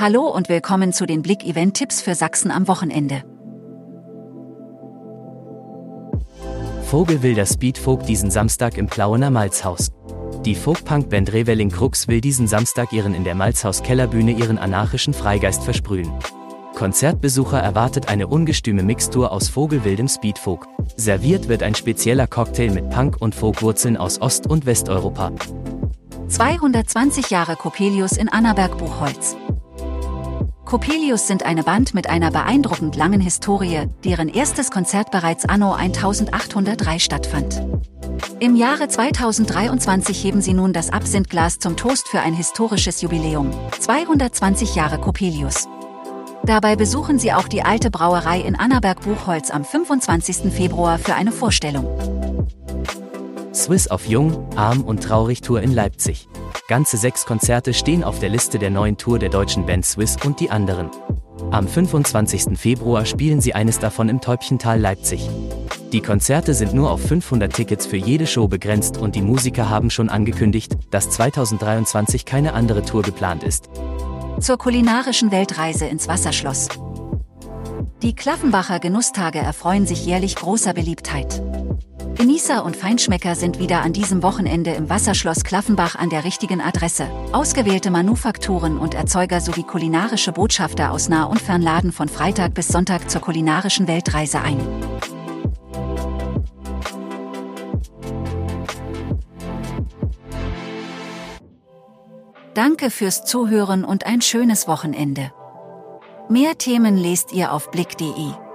Hallo und willkommen zu den Blick-Event-Tipps für Sachsen am Wochenende. Vogel will das Speedfolk diesen Samstag im Plauener Malzhaus. Die Folkpunk-Band Revelling Crux will diesen Samstag ihren in der Malzhaus Kellerbühne ihren anarchischen Freigeist versprühen. Konzertbesucher erwartet eine ungestüme Mixtur aus vogelwildem Speedfolk. Serviert wird ein spezieller Cocktail mit Punk- und Folkwurzeln aus Ost- und Westeuropa. 220 Jahre Coppelius in Annaberg-Buchholz. Coppelius sind eine Band mit einer beeindruckend langen Historie, deren erstes Konzert bereits anno 1803 stattfand. Im Jahre 2023 heben sie nun das Absinthglas zum Toast für ein historisches Jubiläum, 220 Jahre Coppelius. Dabei besuchen sie auch die alte Brauerei in Annaberg-Buchholz am 25. Februar für eine Vorstellung. Swiss auf Jung, Arm und Traurig Tour in Leipzig. Ganze sechs Konzerte stehen auf der Liste der neuen Tour der deutschen Band Swiss und die anderen. Am 25. Februar spielen sie eines davon im Täubchental Leipzig. Die Konzerte sind nur auf 500 Tickets für jede Show begrenzt und die Musiker haben schon angekündigt, dass 2023 keine andere Tour geplant ist. Zur kulinarischen Weltreise ins Wasserschloss. Die Klaffenbacher Genusstage erfreuen sich jährlich großer Beliebtheit. Genießer und Feinschmecker sind wieder an diesem Wochenende im Wasserschloss Klaffenbach an der richtigen Adresse. Ausgewählte Manufakturen und Erzeuger sowie kulinarische Botschafter aus Nah- und Fernladen von Freitag bis Sonntag zur kulinarischen Weltreise ein. Danke fürs Zuhören und ein schönes Wochenende. Mehr Themen lest ihr auf blick.de.